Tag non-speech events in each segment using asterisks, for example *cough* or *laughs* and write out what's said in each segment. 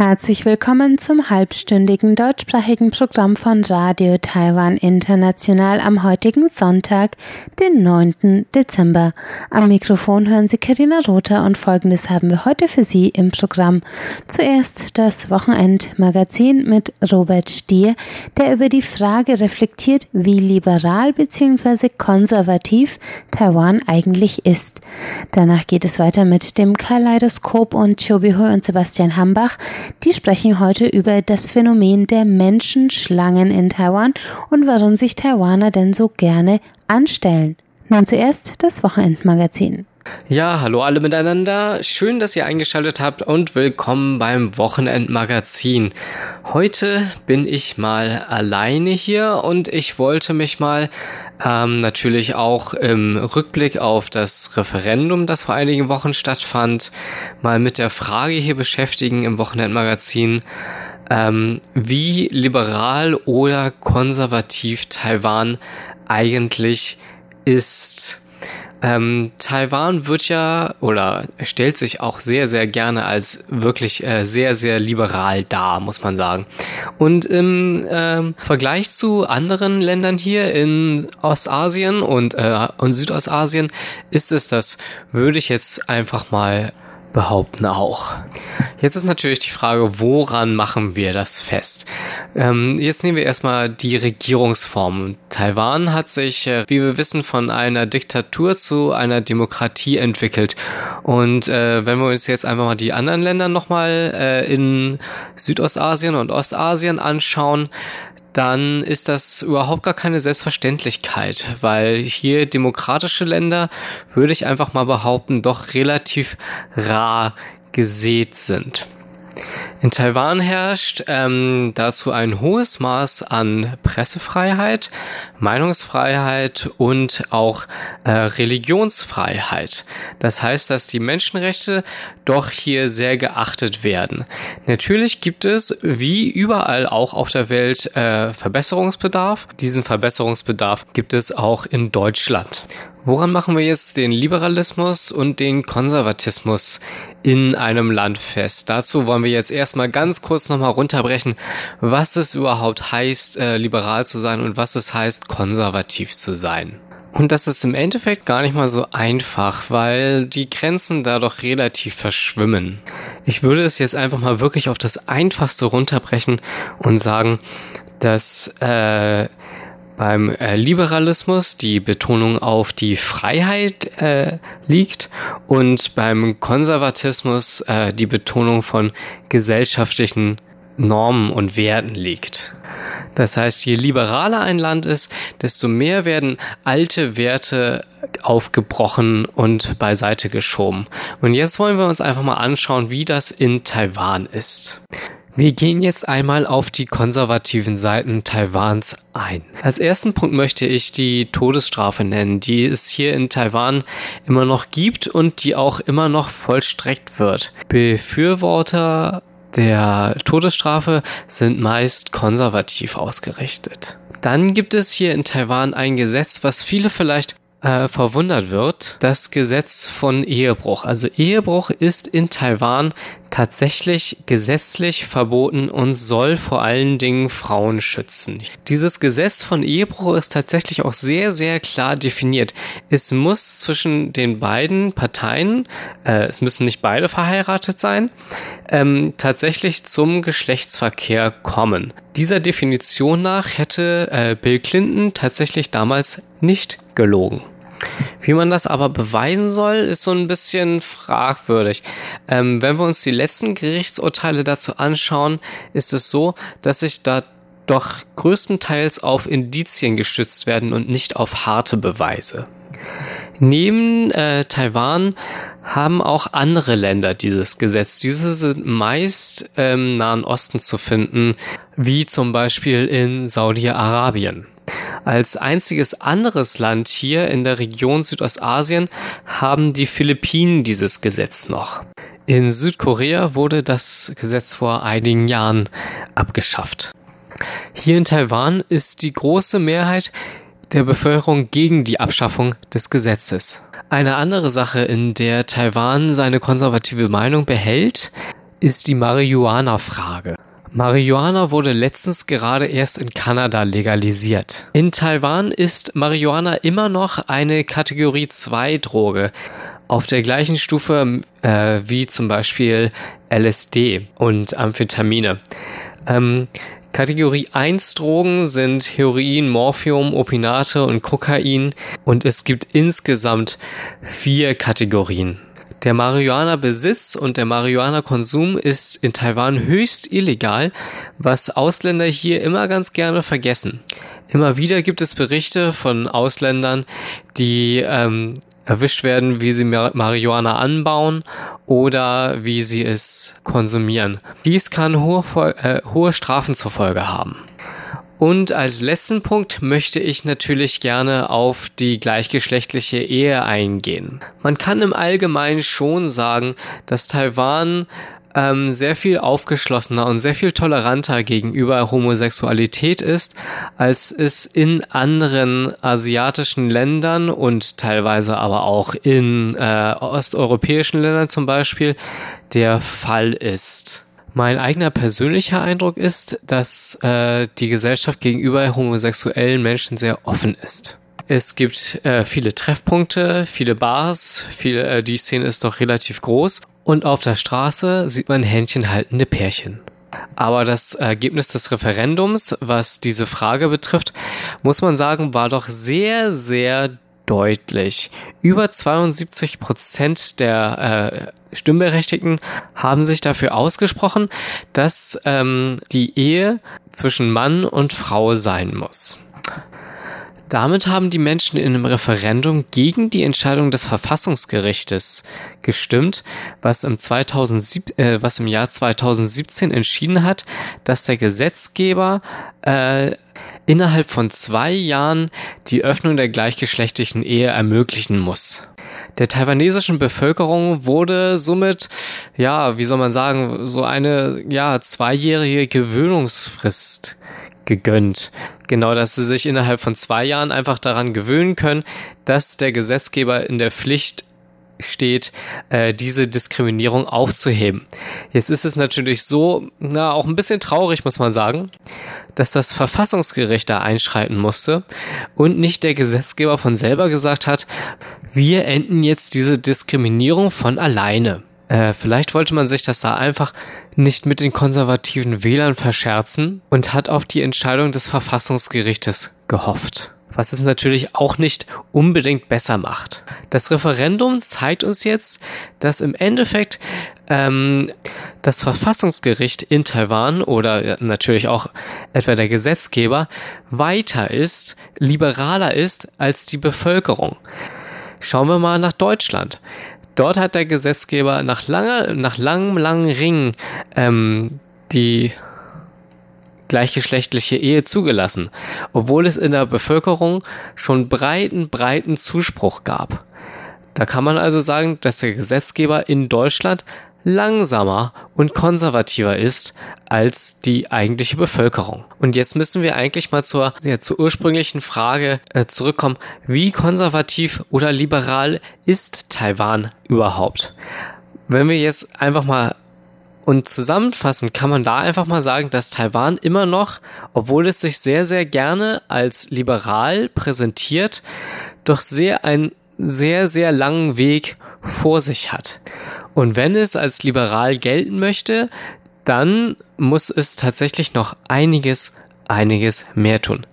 Herzlich willkommen zum halbstündigen deutschsprachigen Programm von Radio Taiwan International am heutigen Sonntag, den 9. Dezember. Am Mikrofon hören Sie Karina Rother und folgendes haben wir heute für Sie im Programm. Zuerst das Wochenendmagazin mit Robert Stier, der über die Frage reflektiert, wie liberal bzw. konservativ Taiwan eigentlich ist. Danach geht es weiter mit dem Kaleidoskop und Chobiho und Sebastian Hambach, die sprechen heute über das Phänomen der Menschenschlangen in Taiwan und warum sich Taiwaner denn so gerne anstellen. Nun zuerst das Wochenendmagazin. Ja, hallo alle miteinander. Schön, dass ihr eingeschaltet habt und willkommen beim Wochenendmagazin. Heute bin ich mal alleine hier und ich wollte mich mal ähm, natürlich auch im Rückblick auf das Referendum, das vor einigen Wochen stattfand, mal mit der Frage hier beschäftigen im Wochenendmagazin, ähm, wie liberal oder konservativ Taiwan eigentlich ist. Ähm, Taiwan wird ja oder stellt sich auch sehr, sehr gerne als wirklich äh, sehr, sehr liberal dar, muss man sagen. Und im ähm, Vergleich zu anderen Ländern hier in Ostasien und, äh, und Südostasien ist es das, würde ich jetzt einfach mal behaupten auch. Jetzt ist natürlich die Frage, woran machen wir das fest? Ähm, jetzt nehmen wir erstmal die Regierungsform. Taiwan hat sich, äh, wie wir wissen, von einer Diktatur zu einer Demokratie entwickelt. Und äh, wenn wir uns jetzt einfach mal die anderen Länder nochmal äh, in Südostasien und Ostasien anschauen, dann ist das überhaupt gar keine Selbstverständlichkeit, weil hier demokratische Länder, würde ich einfach mal behaupten, doch relativ rar gesät sind. In Taiwan herrscht ähm, dazu ein hohes Maß an Pressefreiheit, Meinungsfreiheit und auch äh, Religionsfreiheit. Das heißt, dass die Menschenrechte doch hier sehr geachtet werden. Natürlich gibt es, wie überall auch auf der Welt, äh, Verbesserungsbedarf. Diesen Verbesserungsbedarf gibt es auch in Deutschland. Woran machen wir jetzt den Liberalismus und den Konservatismus in einem Land fest? Dazu wollen wir jetzt erstmal ganz kurz nochmal runterbrechen, was es überhaupt heißt, äh, liberal zu sein und was es heißt, konservativ zu sein. Und das ist im Endeffekt gar nicht mal so einfach, weil die Grenzen da doch relativ verschwimmen. Ich würde es jetzt einfach mal wirklich auf das Einfachste runterbrechen und sagen, dass äh, beim äh, Liberalismus die Betonung auf die Freiheit äh, liegt und beim Konservatismus äh, die Betonung von gesellschaftlichen Normen und Werten liegt. Das heißt, je liberaler ein Land ist, desto mehr werden alte Werte aufgebrochen und beiseite geschoben. Und jetzt wollen wir uns einfach mal anschauen, wie das in Taiwan ist. Wir gehen jetzt einmal auf die konservativen Seiten Taiwans ein. Als ersten Punkt möchte ich die Todesstrafe nennen, die es hier in Taiwan immer noch gibt und die auch immer noch vollstreckt wird. Befürworter der Todesstrafe sind meist konservativ ausgerichtet. Dann gibt es hier in Taiwan ein Gesetz, was viele vielleicht äh, verwundert wird, das Gesetz von Ehebruch. Also Ehebruch ist in Taiwan tatsächlich gesetzlich verboten und soll vor allen Dingen Frauen schützen. Dieses Gesetz von Ehebruch ist tatsächlich auch sehr, sehr klar definiert. Es muss zwischen den beiden Parteien, äh, es müssen nicht beide verheiratet sein, ähm, tatsächlich zum Geschlechtsverkehr kommen. Dieser Definition nach hätte äh, Bill Clinton tatsächlich damals nicht gelogen. Wie man das aber beweisen soll, ist so ein bisschen fragwürdig. Ähm, wenn wir uns die letzten Gerichtsurteile dazu anschauen, ist es so, dass sich da doch größtenteils auf Indizien gestützt werden und nicht auf harte Beweise. Neben äh, Taiwan haben auch andere Länder dieses Gesetz. Diese sind meist im Nahen Osten zu finden, wie zum Beispiel in Saudi-Arabien. Als einziges anderes Land hier in der Region Südostasien haben die Philippinen dieses Gesetz noch. In Südkorea wurde das Gesetz vor einigen Jahren abgeschafft. Hier in Taiwan ist die große Mehrheit der Bevölkerung gegen die Abschaffung des Gesetzes. Eine andere Sache, in der Taiwan seine konservative Meinung behält, ist die Marihuana-Frage. Marihuana wurde letztens gerade erst in Kanada legalisiert. In Taiwan ist Marihuana immer noch eine Kategorie 2 Droge auf der gleichen Stufe äh, wie zum Beispiel LSD und Amphetamine. Ähm, Kategorie 1 Drogen sind Heroin, Morphium, Opinate und Kokain und es gibt insgesamt vier Kategorien. Der Marihuana-Besitz und der Marihuana-Konsum ist in Taiwan höchst illegal, was Ausländer hier immer ganz gerne vergessen. Immer wieder gibt es Berichte von Ausländern, die ähm, erwischt werden, wie sie Marihuana anbauen oder wie sie es konsumieren. Dies kann hohe, äh, hohe Strafen zur Folge haben. Und als letzten Punkt möchte ich natürlich gerne auf die gleichgeschlechtliche Ehe eingehen. Man kann im Allgemeinen schon sagen, dass Taiwan ähm, sehr viel aufgeschlossener und sehr viel toleranter gegenüber Homosexualität ist, als es in anderen asiatischen Ländern und teilweise aber auch in äh, osteuropäischen Ländern zum Beispiel der Fall ist. Mein eigener persönlicher Eindruck ist, dass äh, die Gesellschaft gegenüber homosexuellen Menschen sehr offen ist. Es gibt äh, viele Treffpunkte, viele Bars, viele, äh, die Szene ist doch relativ groß und auf der Straße sieht man händchenhaltende Pärchen. Aber das Ergebnis des Referendums, was diese Frage betrifft, muss man sagen, war doch sehr, sehr deutlich. Über 72 Prozent der äh, Stimmberechtigten haben sich dafür ausgesprochen, dass ähm, die Ehe zwischen Mann und Frau sein muss. Damit haben die Menschen in einem Referendum gegen die Entscheidung des Verfassungsgerichtes gestimmt, was im, 2007, äh, was im Jahr 2017 entschieden hat, dass der Gesetzgeber äh, innerhalb von zwei Jahren die Öffnung der gleichgeschlechtlichen Ehe ermöglichen muss. Der taiwanesischen Bevölkerung wurde somit, ja, wie soll man sagen, so eine, ja, zweijährige Gewöhnungsfrist gegönnt. Genau, dass sie sich innerhalb von zwei Jahren einfach daran gewöhnen können, dass der Gesetzgeber in der Pflicht steht, äh, diese Diskriminierung aufzuheben. Jetzt ist es natürlich so, na, auch ein bisschen traurig, muss man sagen, dass das Verfassungsgericht da einschreiten musste und nicht der Gesetzgeber von selber gesagt hat, wir enden jetzt diese Diskriminierung von alleine. Äh, vielleicht wollte man sich das da einfach nicht mit den konservativen Wählern verscherzen und hat auf die Entscheidung des Verfassungsgerichtes gehofft. Was es natürlich auch nicht unbedingt besser macht. Das Referendum zeigt uns jetzt, dass im Endeffekt ähm, das Verfassungsgericht in Taiwan oder natürlich auch etwa der Gesetzgeber weiter ist, liberaler ist als die Bevölkerung. Schauen wir mal nach Deutschland. Dort hat der Gesetzgeber nach langer, nach langem, langen Ringen ähm, die gleichgeschlechtliche Ehe zugelassen, obwohl es in der Bevölkerung schon breiten, breiten Zuspruch gab. Da kann man also sagen, dass der Gesetzgeber in Deutschland langsamer und konservativer ist als die eigentliche Bevölkerung. Und jetzt müssen wir eigentlich mal zur, ja, zur ursprünglichen Frage äh, zurückkommen, wie konservativ oder liberal ist Taiwan überhaupt? Wenn wir jetzt einfach mal und zusammenfassend kann man da einfach mal sagen, dass Taiwan immer noch, obwohl es sich sehr, sehr gerne als liberal präsentiert, doch sehr einen sehr, sehr langen Weg vor sich hat. Und wenn es als liberal gelten möchte, dann muss es tatsächlich noch einiges, einiges mehr tun.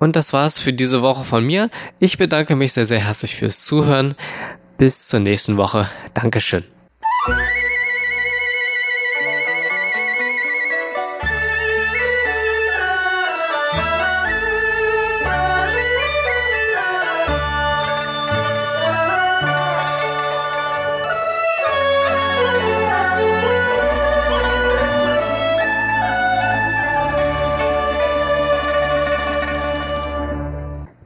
Und das war's für diese Woche von mir. Ich bedanke mich sehr, sehr herzlich fürs Zuhören. Bis zur nächsten Woche. Dankeschön.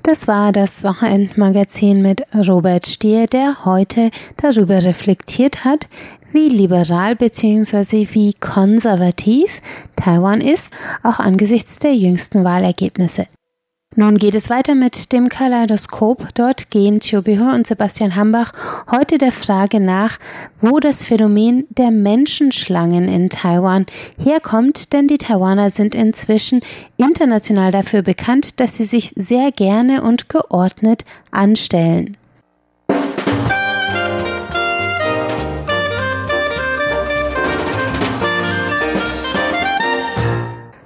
Das war das Wochenendmagazin mit Robert Stier, der heute darüber reflektiert hat, wie liberal bzw. wie konservativ Taiwan ist, auch angesichts der jüngsten Wahlergebnisse. Nun geht es weiter mit dem Kaleidoskop. Dort gehen Chiobiho und Sebastian Hambach heute der Frage nach, wo das Phänomen der Menschenschlangen in Taiwan herkommt, denn die Taiwaner sind inzwischen international dafür bekannt, dass sie sich sehr gerne und geordnet anstellen.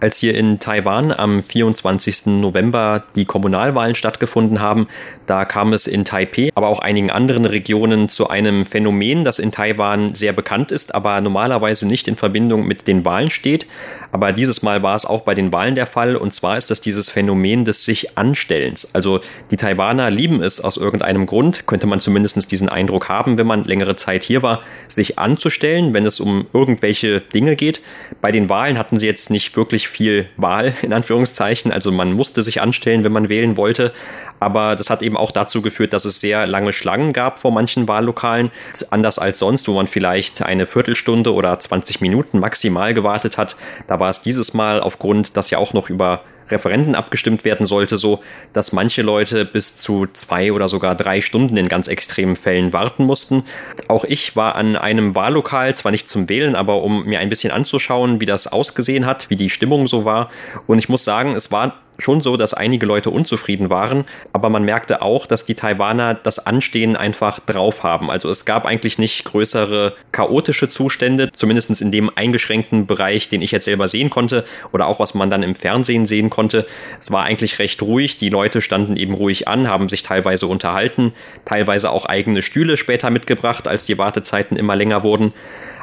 Als hier in Taiwan am 24. November die Kommunalwahlen stattgefunden haben, da kam es in Taipei, aber auch einigen anderen Regionen zu einem Phänomen, das in Taiwan sehr bekannt ist, aber normalerweise nicht in Verbindung mit den Wahlen steht. Aber dieses Mal war es auch bei den Wahlen der Fall, und zwar ist das dieses Phänomen des sich Anstellens. Also die Taiwaner lieben es aus irgendeinem Grund, könnte man zumindest diesen Eindruck haben, wenn man längere Zeit hier war, sich anzustellen, wenn es um irgendwelche Dinge geht. Bei den Wahlen hatten sie jetzt nicht wirklich viel Wahl, in Anführungszeichen. Also man musste sich anstellen, wenn man wählen wollte. Aber das hat eben auch dazu geführt, dass es sehr lange Schlangen gab vor manchen Wahllokalen. Anders als sonst, wo man vielleicht eine Viertelstunde oder 20 Minuten maximal gewartet hat. Da war es dieses Mal aufgrund, dass ja auch noch über Referenten abgestimmt werden sollte, so dass manche Leute bis zu zwei oder sogar drei Stunden in ganz extremen Fällen warten mussten. Auch ich war an einem Wahllokal, zwar nicht zum Wählen, aber um mir ein bisschen anzuschauen, wie das ausgesehen hat, wie die Stimmung so war. Und ich muss sagen, es war schon so, dass einige Leute unzufrieden waren, aber man merkte auch, dass die Taiwaner das Anstehen einfach drauf haben. Also es gab eigentlich nicht größere chaotische Zustände, zumindest in dem eingeschränkten Bereich, den ich jetzt selber sehen konnte oder auch was man dann im Fernsehen sehen konnte. Es war eigentlich recht ruhig, die Leute standen eben ruhig an, haben sich teilweise unterhalten, teilweise auch eigene Stühle später mitgebracht, als die Wartezeiten immer länger wurden.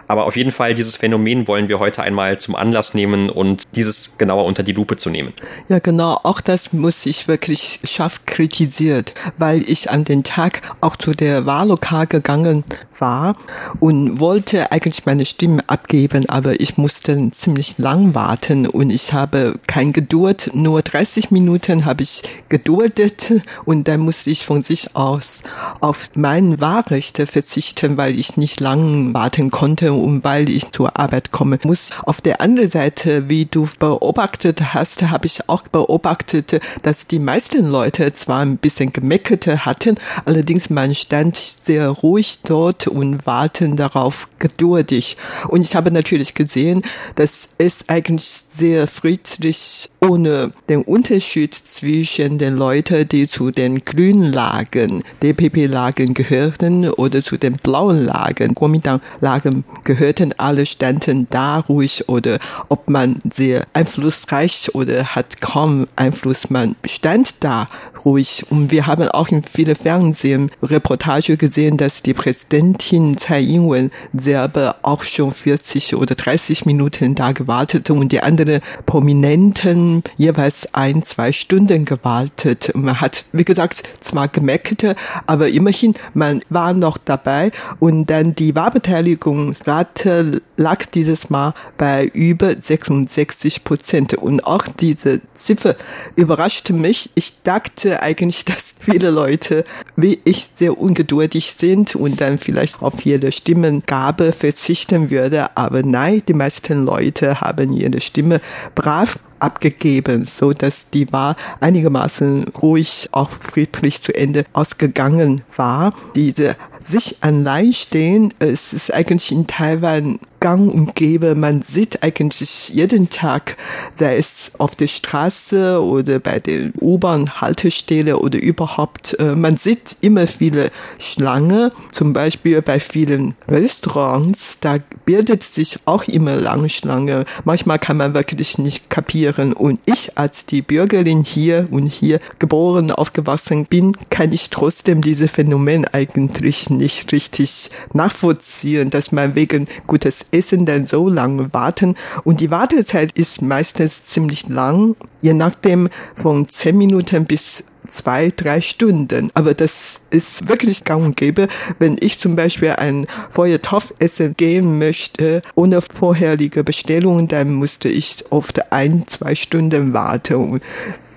Aber auf jeden Fall, dieses Phänomen wollen wir heute einmal zum Anlass nehmen und dieses genauer unter die Lupe zu nehmen. Ja, genau. Auch das muss ich wirklich scharf kritisiert, weil ich an den Tag auch zu der Wahllokal gegangen war und wollte eigentlich meine Stimme abgeben, aber ich musste ziemlich lang warten und ich habe kein Geduld. Nur 30 Minuten habe ich geduldet und dann musste ich von sich aus auf meine Wahlrechte verzichten, weil ich nicht lang warten konnte und weil ich zur Arbeit kommen muss. Auf der anderen Seite, wie du beobachtet hast, habe ich auch beobachtet, dass die meisten Leute zwar ein bisschen gemeckert hatten, allerdings man stand sehr ruhig dort und warten darauf geduldig. Und ich habe natürlich gesehen, dass es eigentlich sehr friedlich ohne den Unterschied zwischen den Leuten, die zu den grünen Lagen, DPP-Lagen gehörten oder zu den blauen Lagen, Kuomintang-Lagen gehörten, alle standen da ruhig oder ob man sehr einflussreich oder hat kaum Einfluss, man stand da ruhig. Und wir haben auch in vielen Fernsehreportagen gesehen, dass die Präsidentin Tsai Ing-wen selber auch schon 40 oder 30 Minuten da gewartet und die anderen Prominenten jeweils ein, zwei Stunden gewartet. Man hat, wie gesagt, zwar gemeckert, aber immerhin, man war noch dabei und dann die Wahlbeteiligungsrate lag dieses Mal bei über 66 Prozent und auch diese Ziffer überraschte mich. Ich dachte eigentlich, *laughs* dass viele Leute wie ich sehr ungeduldig sind und dann vielleicht auf ihre Stimmengabe verzichten würde, aber nein, die meisten Leute haben ihre Stimme brav abgegeben, so dass die Wahl einigermaßen ruhig, auch friedlich zu Ende ausgegangen war. Diese sich allein stehen, es ist eigentlich in Taiwan gang und gäbe. Man sieht eigentlich jeden Tag, sei es auf der Straße oder bei der U-Bahn-Haltestelle oder überhaupt, äh, man sieht immer viele Schlange. Zum Beispiel bei vielen Restaurants, da bildet sich auch immer lange Schlange. Manchmal kann man wirklich nicht kapieren. Und ich als die Bürgerin hier und hier geboren, aufgewachsen bin, kann ich trotzdem dieses Phänomen eigentlich nicht richtig nachvollziehen, dass man wegen gutes Essen dann so lange warten. Und die Wartezeit ist meistens ziemlich lang, je nachdem von 10 Minuten bis zwei, drei Stunden. Aber das ist wirklich gang und gäbe. Wenn ich zum Beispiel ein Feuertopfessen gehen möchte, ohne vorherige Bestellungen, dann musste ich oft ein, zwei Stunden warten.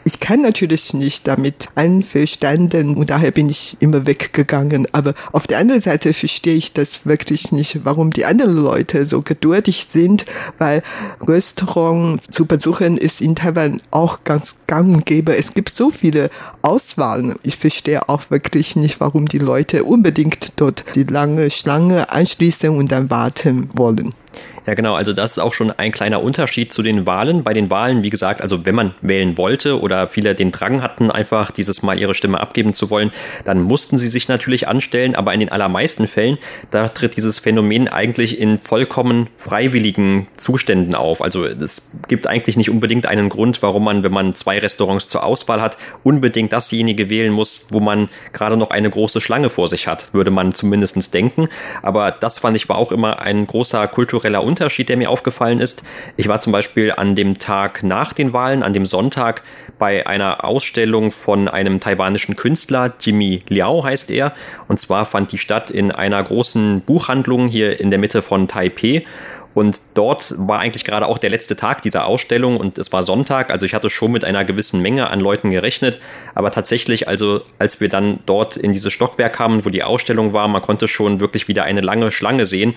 Ich kann natürlich nicht damit einverstanden und daher bin ich immer weggegangen. Aber auf der anderen Seite verstehe ich das wirklich nicht, warum die anderen Leute so geduldig sind, weil Restaurant zu besuchen ist in Taiwan auch ganz gang und gäbe. Es gibt so viele Auswahlen. Ich verstehe auch wirklich nicht, warum die Leute unbedingt dort die lange Schlange anschließen und dann warten wollen. Ja, genau. Also das ist auch schon ein kleiner Unterschied zu den Wahlen. Bei den Wahlen, wie gesagt, also wenn man wählen wollte oder viele den Drang hatten, einfach dieses Mal ihre Stimme abgeben zu wollen, dann mussten sie sich natürlich anstellen. Aber in den allermeisten Fällen, da tritt dieses Phänomen eigentlich in vollkommen freiwilligen Zuständen auf. Also es gibt eigentlich nicht unbedingt einen Grund, warum man, wenn man zwei Restaurants zur Auswahl hat, unbedingt dasjenige wählen muss, wo man gerade noch eine große Schlange vor sich hat, würde man zumindest denken. Aber das fand ich war auch immer ein großer kultureller Unterschied Unterschied, der mir aufgefallen ist. Ich war zum Beispiel an dem Tag nach den Wahlen, an dem Sonntag, bei einer Ausstellung von einem taiwanischen Künstler, Jimmy Liao heißt er. Und zwar fand die statt in einer großen Buchhandlung hier in der Mitte von Taipei. Und dort war eigentlich gerade auch der letzte Tag dieser Ausstellung und es war Sonntag, also ich hatte schon mit einer gewissen Menge an Leuten gerechnet, aber tatsächlich, also als wir dann dort in dieses Stockwerk kamen, wo die Ausstellung war, man konnte schon wirklich wieder eine lange Schlange sehen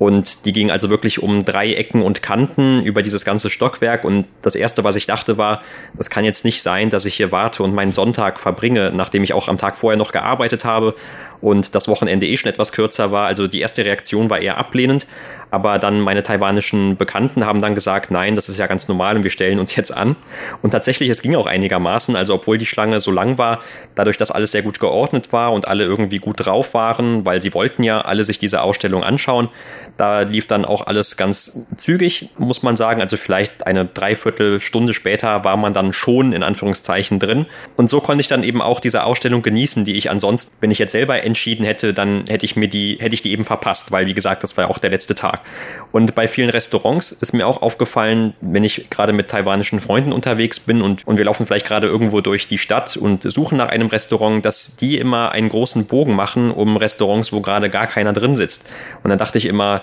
und die ging also wirklich um drei Ecken und Kanten über dieses ganze Stockwerk. Und das Erste, was ich dachte, war, das kann jetzt nicht sein, dass ich hier warte und meinen Sonntag verbringe, nachdem ich auch am Tag vorher noch gearbeitet habe und das Wochenende eh schon etwas kürzer war. Also die erste Reaktion war eher ablehnend. Aber dann meine taiwanischen Bekannten haben dann gesagt, nein, das ist ja ganz normal und wir stellen uns jetzt an. Und tatsächlich, es ging auch einigermaßen. Also obwohl die Schlange so lang war, dadurch, dass alles sehr gut geordnet war und alle irgendwie gut drauf waren, weil sie wollten ja alle sich diese Ausstellung anschauen, da lief dann auch alles ganz zügig, muss man sagen. Also vielleicht eine Dreiviertelstunde später war man dann schon in Anführungszeichen drin. Und so konnte ich dann eben auch diese Ausstellung genießen, die ich ansonsten, wenn ich jetzt selber entschieden hätte, dann hätte ich mir die, hätte ich die eben verpasst, weil wie gesagt, das war auch der letzte Tag. Und bei vielen Restaurants ist mir auch aufgefallen, wenn ich gerade mit taiwanischen Freunden unterwegs bin und, und wir laufen vielleicht gerade irgendwo durch die Stadt und suchen nach einem Restaurant, dass die immer einen großen Bogen machen um Restaurants, wo gerade gar keiner drin sitzt. Und dann dachte ich immer,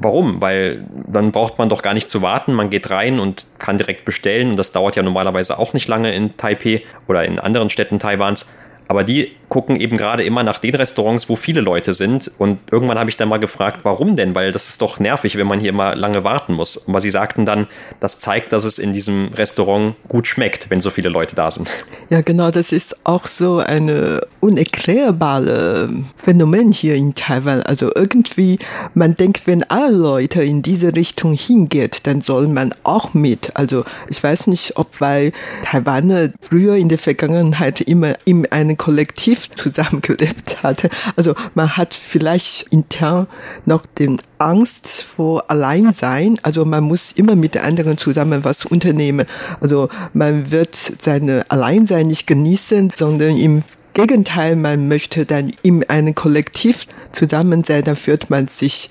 Warum? Weil dann braucht man doch gar nicht zu warten. Man geht rein und kann direkt bestellen. Und das dauert ja normalerweise auch nicht lange in Taipei oder in anderen Städten Taiwans. Aber die gucken eben gerade immer nach den Restaurants, wo viele Leute sind. Und irgendwann habe ich dann mal gefragt, warum denn? Weil das ist doch nervig, wenn man hier immer lange warten muss. Aber sie sagten dann, das zeigt, dass es in diesem Restaurant gut schmeckt, wenn so viele Leute da sind. Ja, genau, das ist auch so eine unerklärbare Phänomen hier in Taiwan. Also irgendwie, man denkt, wenn alle Leute in diese Richtung hingeht, dann soll man auch mit. Also ich weiß nicht, ob weil Taiwaner früher in der Vergangenheit immer in einem Kollektiv zusammengelebt hatte. Also man hat vielleicht intern noch den Angst vor Alleinsein. Also man muss immer mit anderen zusammen was unternehmen. Also man wird seine Alleinsein nicht genießen, sondern im Gegenteil, man möchte dann in einem Kollektiv zusammen sein, dann fühlt man sich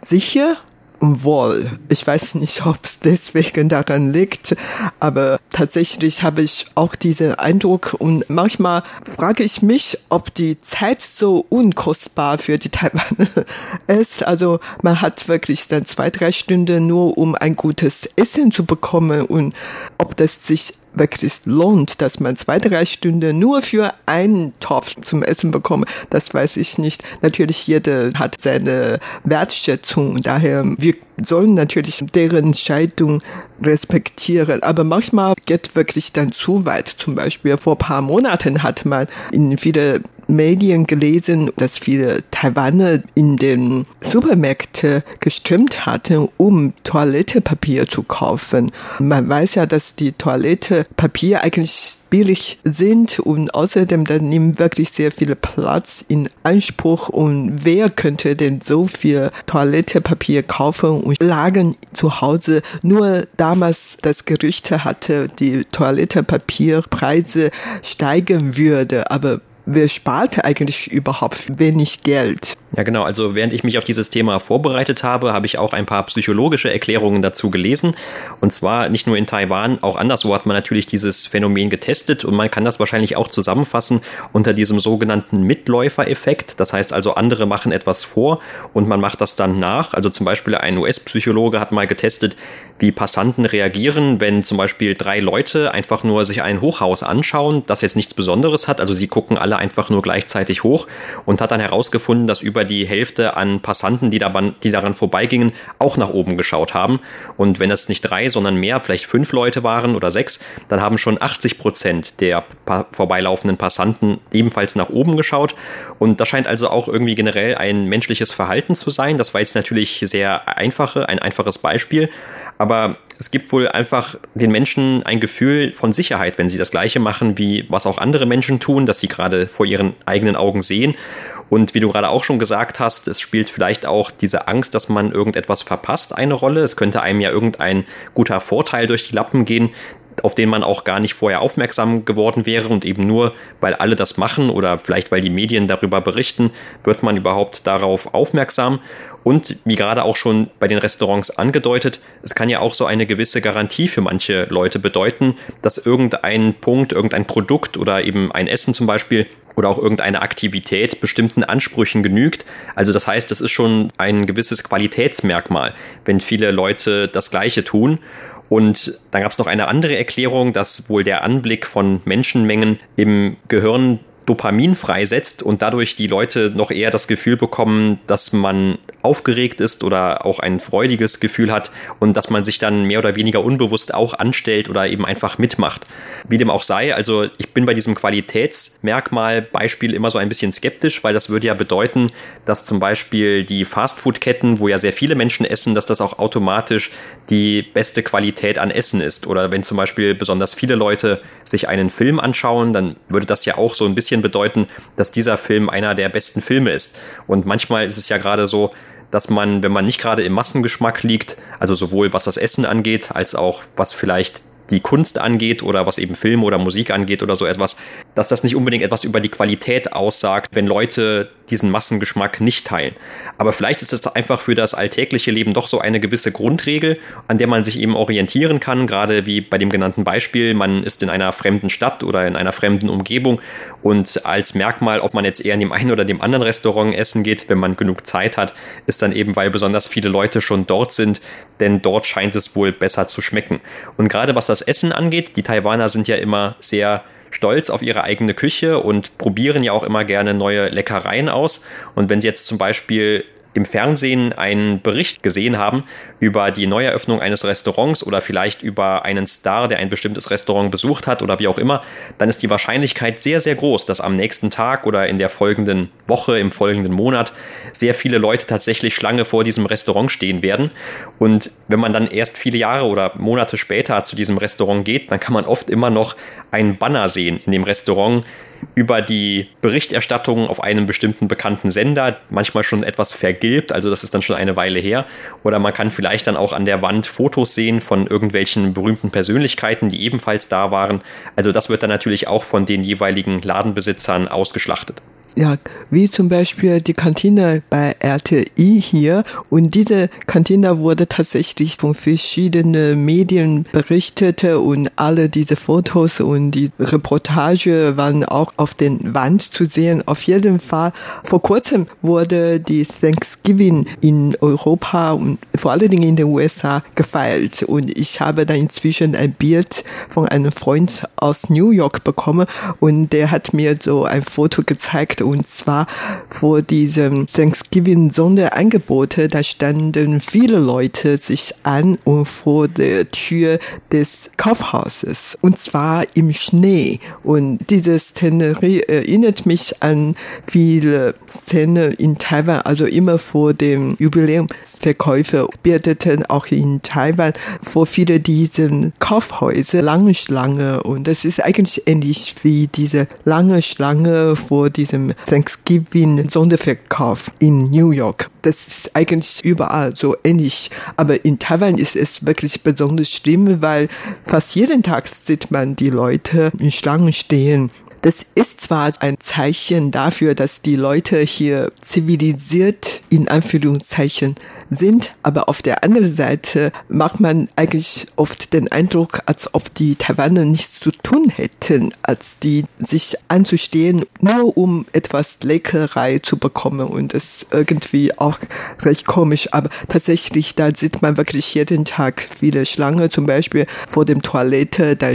sicher wohl. Ich weiß nicht, ob es deswegen daran liegt, aber tatsächlich habe ich auch diesen Eindruck und manchmal frage ich mich, ob die Zeit so unkostbar für die Taiwaner *laughs* ist. Also man hat wirklich dann zwei, drei Stunden nur, um ein gutes Essen zu bekommen und ob das sich wirklich lohnt, dass man zwei, drei Stunden nur für einen Topf zum Essen bekommt, das weiß ich nicht. Natürlich jeder hat seine Wertschätzung daher wir sollen natürlich deren Entscheidung respektieren. Aber manchmal geht wirklich dann zu weit. Zum Beispiel vor paar Monaten hat man in viele Medien gelesen, dass viele Taiwaner in den Supermärkten gestimmt hatten, um Toilettepapier zu kaufen. Man weiß ja, dass die Toilettepapier eigentlich billig sind und außerdem dann nehmen wirklich sehr viel Platz in Anspruch. Und wer könnte denn so viel Toilettepapier kaufen und lagen zu Hause? Nur damals das Gerüchte hatte, die Toilettenpapierpreise steigen würde, aber wer spart eigentlich überhaupt wenig Geld? Ja, genau. Also während ich mich auf dieses Thema vorbereitet habe, habe ich auch ein paar psychologische Erklärungen dazu gelesen. Und zwar nicht nur in Taiwan, auch anderswo hat man natürlich dieses Phänomen getestet und man kann das wahrscheinlich auch zusammenfassen unter diesem sogenannten Mitläufereffekt. Das heißt also, andere machen etwas vor und man macht das dann nach. Also zum Beispiel ein US-Psychologe hat mal getestet, wie Passanten reagieren, wenn zum Beispiel drei Leute einfach nur sich ein Hochhaus anschauen, das jetzt nichts Besonderes hat. Also sie gucken alle einfach nur gleichzeitig hoch und hat dann herausgefunden, dass über die Hälfte an Passanten, die daran, die daran vorbeigingen, auch nach oben geschaut haben. Und wenn es nicht drei, sondern mehr, vielleicht fünf Leute waren oder sechs, dann haben schon 80 Prozent der vorbeilaufenden Passanten ebenfalls nach oben geschaut. Und das scheint also auch irgendwie generell ein menschliches Verhalten zu sein. Das war jetzt natürlich sehr einfache, ein einfaches Beispiel. Aber es gibt wohl einfach den Menschen ein Gefühl von Sicherheit, wenn sie das Gleiche machen, wie was auch andere Menschen tun, dass sie gerade vor ihren eigenen Augen sehen. Und wie du gerade auch schon gesagt hast, es spielt vielleicht auch diese Angst, dass man irgendetwas verpasst, eine Rolle. Es könnte einem ja irgendein guter Vorteil durch die Lappen gehen, auf den man auch gar nicht vorher aufmerksam geworden wäre und eben nur, weil alle das machen oder vielleicht weil die Medien darüber berichten, wird man überhaupt darauf aufmerksam. Und wie gerade auch schon bei den Restaurants angedeutet, es kann ja auch so eine gewisse Garantie für manche Leute bedeuten, dass irgendein Punkt, irgendein Produkt oder eben ein Essen zum Beispiel oder auch irgendeine Aktivität bestimmten Ansprüchen genügt. Also das heißt, es ist schon ein gewisses Qualitätsmerkmal, wenn viele Leute das Gleiche tun. Und dann gab es noch eine andere Erklärung, dass wohl der Anblick von Menschenmengen im Gehirn Dopamin freisetzt und dadurch die Leute noch eher das Gefühl bekommen, dass man aufgeregt ist oder auch ein freudiges Gefühl hat und dass man sich dann mehr oder weniger unbewusst auch anstellt oder eben einfach mitmacht. Wie dem auch sei, also ich bin bei diesem Qualitätsmerkmal Beispiel immer so ein bisschen skeptisch, weil das würde ja bedeuten, dass zum Beispiel die Fastfood-Ketten, wo ja sehr viele Menschen essen, dass das auch automatisch die beste Qualität an Essen ist. Oder wenn zum Beispiel besonders viele Leute sich einen Film anschauen, dann würde das ja auch so ein bisschen bedeuten, dass dieser Film einer der besten Filme ist. Und manchmal ist es ja gerade so, dass man, wenn man nicht gerade im Massengeschmack liegt, also sowohl was das Essen angeht, als auch was vielleicht die Kunst angeht oder was eben Film oder Musik angeht oder so etwas, dass das nicht unbedingt etwas über die Qualität aussagt, wenn Leute diesen Massengeschmack nicht teilen. Aber vielleicht ist es einfach für das alltägliche Leben doch so eine gewisse Grundregel, an der man sich eben orientieren kann, gerade wie bei dem genannten Beispiel, man ist in einer fremden Stadt oder in einer fremden Umgebung und als Merkmal, ob man jetzt eher in dem einen oder dem anderen Restaurant essen geht, wenn man genug Zeit hat, ist dann eben, weil besonders viele Leute schon dort sind, denn dort scheint es wohl besser zu schmecken. Und gerade was das Essen angeht. Die Taiwaner sind ja immer sehr stolz auf ihre eigene Küche und probieren ja auch immer gerne neue Leckereien aus. Und wenn sie jetzt zum Beispiel im Fernsehen einen Bericht gesehen haben über die Neueröffnung eines Restaurants oder vielleicht über einen Star, der ein bestimmtes Restaurant besucht hat oder wie auch immer, dann ist die Wahrscheinlichkeit sehr, sehr groß, dass am nächsten Tag oder in der folgenden Woche, im folgenden Monat sehr viele Leute tatsächlich Schlange vor diesem Restaurant stehen werden. Und wenn man dann erst viele Jahre oder Monate später zu diesem Restaurant geht, dann kann man oft immer noch einen Banner sehen in dem Restaurant, über die Berichterstattung auf einem bestimmten bekannten Sender, manchmal schon etwas vergilbt, also das ist dann schon eine Weile her. Oder man kann vielleicht dann auch an der Wand Fotos sehen von irgendwelchen berühmten Persönlichkeiten, die ebenfalls da waren. Also das wird dann natürlich auch von den jeweiligen Ladenbesitzern ausgeschlachtet. Ja, wie zum Beispiel die Kantine bei RTI hier. Und diese Kantine wurde tatsächlich von verschiedenen Medien berichtet und alle diese Fotos und die Reportage waren auch auf den Wand zu sehen. Auf jeden Fall. Vor kurzem wurde die Thanksgiving in Europa und vor allen Dingen in den USA gefeiert. Und ich habe da inzwischen ein Bild von einem Freund aus New York bekommen und der hat mir so ein Foto gezeigt und zwar vor diesem Thanksgiving Sonderangebote, da standen viele Leute sich an und vor der Tür des Kaufhauses und zwar im Schnee. Und diese Szenerie erinnert mich an viele Szenen in Taiwan, also immer vor dem Jubiläumsverkäufe bildeten auch in Taiwan vor viele diesen Kaufhäuser lange Schlange und das ist eigentlich ähnlich wie diese lange Schlange vor diesem Thanksgiving Sonderverkauf in New York. Das ist eigentlich überall so ähnlich. Aber in Taiwan ist es wirklich besonders schlimm, weil fast jeden Tag sieht man die Leute in Schlangen stehen Das ist zwar ein Zeichen dafür, dass die Leute hier zivilisiert in Anführungszeichen sind, aber auf der anderen Seite macht man eigentlich oft den Eindruck, als ob die Taiwaner nichts zu tun hätten, als die sich anzustehen, nur um etwas Leckerei zu bekommen und das irgendwie auch recht komisch, aber tatsächlich, da sieht man wirklich jeden Tag viele Schlange, zum Beispiel vor dem Toilette, da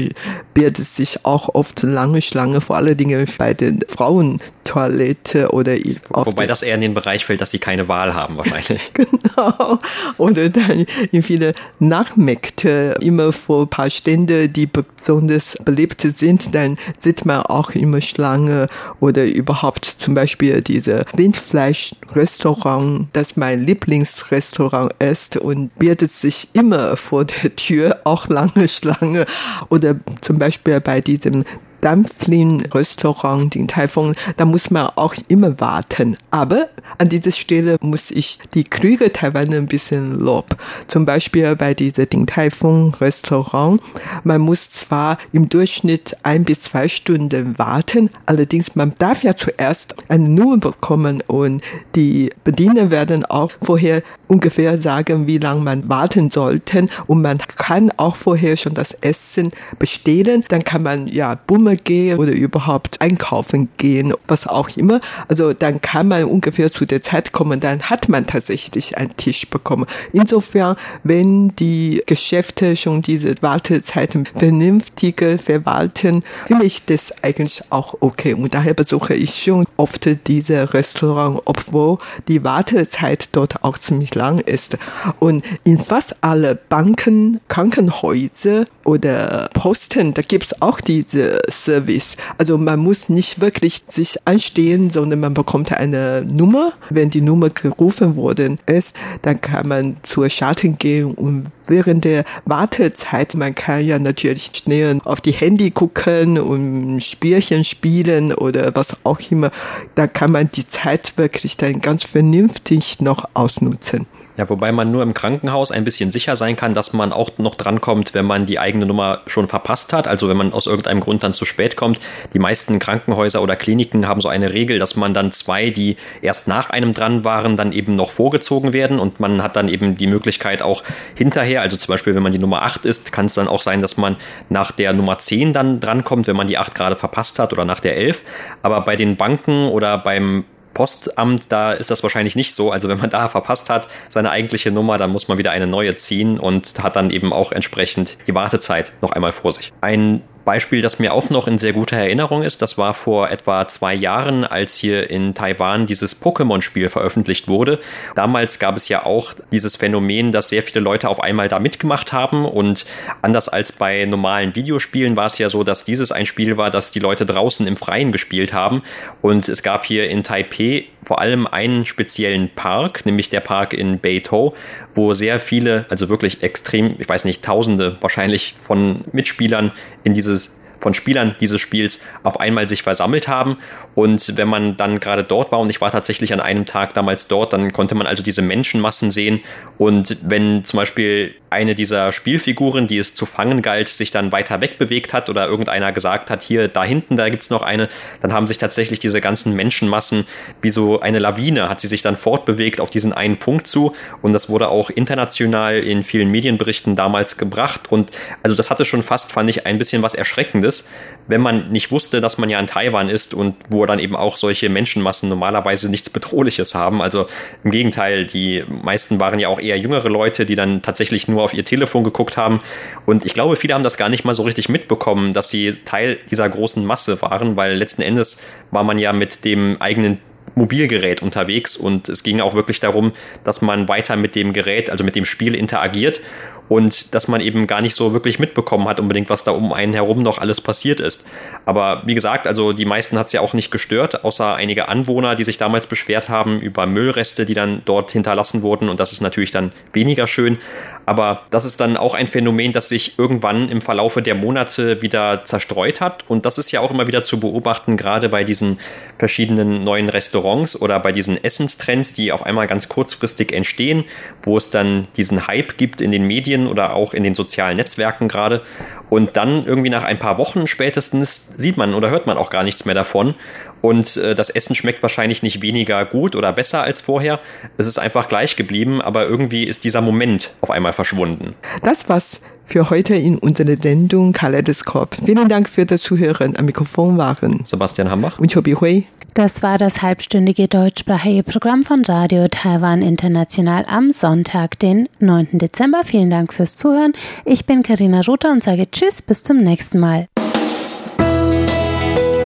bildet sich auch oft lange Schlange, vor allen Dingen bei den Frauentoilette oder Wobei das eher in den Bereich fällt, dass sie keine Wahl haben wahrscheinlich. *laughs* genau. Oder dann in viele Nachmärkte, immer vor ein paar Stände, die besonders beliebt sind, dann sieht man auch immer Schlange oder überhaupt zum Beispiel diese Rindfleischrestaurant, das mein Lieblingsrestaurant ist und bietet sich immer vor der Tür auch lange Schlange oder zum Beispiel bei diesem Dumpling-Restaurant in Taifung, da muss man auch immer warten. Aber an dieser Stelle muss ich die Krüge Taiwan ein bisschen lob. Zum Beispiel bei diesem Ding Taifung Restaurant. Man muss zwar im Durchschnitt ein bis zwei Stunden warten, allerdings man darf ja zuerst eine Nummer bekommen und die Bediener werden auch vorher ungefähr sagen, wie lange man warten sollte und man kann auch vorher schon das Essen bestellen. Dann kann man ja Bumme gehen oder überhaupt einkaufen gehen, was auch immer. Also dann kann man ungefähr zu der Zeit kommen, dann hat man tatsächlich einen Tisch bekommen. Insofern, wenn die Geschäfte schon diese Wartezeiten vernünftig verwalten, finde ich das eigentlich auch okay. Und daher besuche ich schon oft diese Restaurant, obwohl die Wartezeit dort auch ziemlich lang lang ist. Und in fast alle Banken, Krankenhäuser oder Posten, da gibt es auch diese Service. Also man muss nicht wirklich sich anstehen, sondern man bekommt eine Nummer. Wenn die Nummer gerufen worden ist, dann kann man zur Schaltung gehen und während der Wartezeit, man kann ja natürlich schnell auf die Handy gucken und Spielchen spielen oder was auch immer. Da kann man die Zeit wirklich dann ganz vernünftig noch ausnutzen. Ja, wobei man nur im Krankenhaus ein bisschen sicher sein kann, dass man auch noch drankommt, wenn man die eigene Nummer schon verpasst hat. Also wenn man aus irgendeinem Grund dann zu spät kommt. Die meisten Krankenhäuser oder Kliniken haben so eine Regel, dass man dann zwei, die erst nach einem dran waren, dann eben noch vorgezogen werden und man hat dann eben die Möglichkeit auch hinterher, also zum Beispiel wenn man die Nummer 8 ist, kann es dann auch sein, dass man nach der Nummer 10 dann drankommt, wenn man die 8 gerade verpasst hat oder nach der 11. Aber bei den Banken oder beim Postamt, da ist das wahrscheinlich nicht so. Also wenn man da verpasst hat, seine eigentliche Nummer, dann muss man wieder eine neue ziehen und hat dann eben auch entsprechend die Wartezeit noch einmal vor sich. Ein Beispiel, das mir auch noch in sehr guter Erinnerung ist, das war vor etwa zwei Jahren, als hier in Taiwan dieses Pokémon-Spiel veröffentlicht wurde. Damals gab es ja auch dieses Phänomen, dass sehr viele Leute auf einmal da mitgemacht haben und anders als bei normalen Videospielen war es ja so, dass dieses ein Spiel war, das die Leute draußen im Freien gespielt haben und es gab hier in Taipei vor allem einen speziellen Park, nämlich der Park in Beito, wo sehr viele, also wirklich extrem, ich weiß nicht, Tausende wahrscheinlich von Mitspielern in dieses von Spielern dieses Spiels auf einmal sich versammelt haben. Und wenn man dann gerade dort war, und ich war tatsächlich an einem Tag damals dort, dann konnte man also diese Menschenmassen sehen. Und wenn zum Beispiel eine dieser Spielfiguren, die es zu fangen galt, sich dann weiter wegbewegt hat oder irgendeiner gesagt hat, hier da hinten, da gibt es noch eine, dann haben sich tatsächlich diese ganzen Menschenmassen wie so eine Lawine, hat sie sich dann fortbewegt auf diesen einen Punkt zu. Und das wurde auch international in vielen Medienberichten damals gebracht. Und also das hatte schon fast, fand ich, ein bisschen was Erschreckendes, wenn man nicht wusste, dass man ja in Taiwan ist und wo dann eben auch solche Menschenmassen normalerweise nichts Bedrohliches haben. Also im Gegenteil, die meisten waren ja auch eher jüngere Leute, die dann tatsächlich nur auf ihr Telefon geguckt haben. Und ich glaube, viele haben das gar nicht mal so richtig mitbekommen, dass sie Teil dieser großen Masse waren, weil letzten Endes war man ja mit dem eigenen Mobilgerät unterwegs und es ging auch wirklich darum, dass man weiter mit dem Gerät, also mit dem Spiel interagiert und dass man eben gar nicht so wirklich mitbekommen hat unbedingt, was da um einen herum noch alles passiert ist. Aber wie gesagt, also die meisten hat es ja auch nicht gestört, außer einige Anwohner, die sich damals beschwert haben über Müllreste, die dann dort hinterlassen wurden und das ist natürlich dann weniger schön. Aber das ist dann auch ein Phänomen, das sich irgendwann im Verlaufe der Monate wieder zerstreut hat. Und das ist ja auch immer wieder zu beobachten, gerade bei diesen verschiedenen neuen Restaurants oder bei diesen Essenstrends, die auf einmal ganz kurzfristig entstehen, wo es dann diesen Hype gibt in den Medien oder auch in den sozialen Netzwerken gerade. Und dann irgendwie nach ein paar Wochen spätestens sieht man oder hört man auch gar nichts mehr davon. Und äh, das Essen schmeckt wahrscheinlich nicht weniger gut oder besser als vorher. Es ist einfach gleich geblieben, aber irgendwie ist dieser Moment auf einmal verschwunden. Das war's für heute in unserer Sendung Kaleidoskop. Vielen Dank für das Zuhören. Am Mikrofon waren Sebastian Hambach und Chobi Hui. Das war das halbstündige deutschsprachige Programm von Radio Taiwan International am Sonntag, den 9. Dezember. Vielen Dank fürs Zuhören. Ich bin Karina Ruther und sage Tschüss, bis zum nächsten Mal.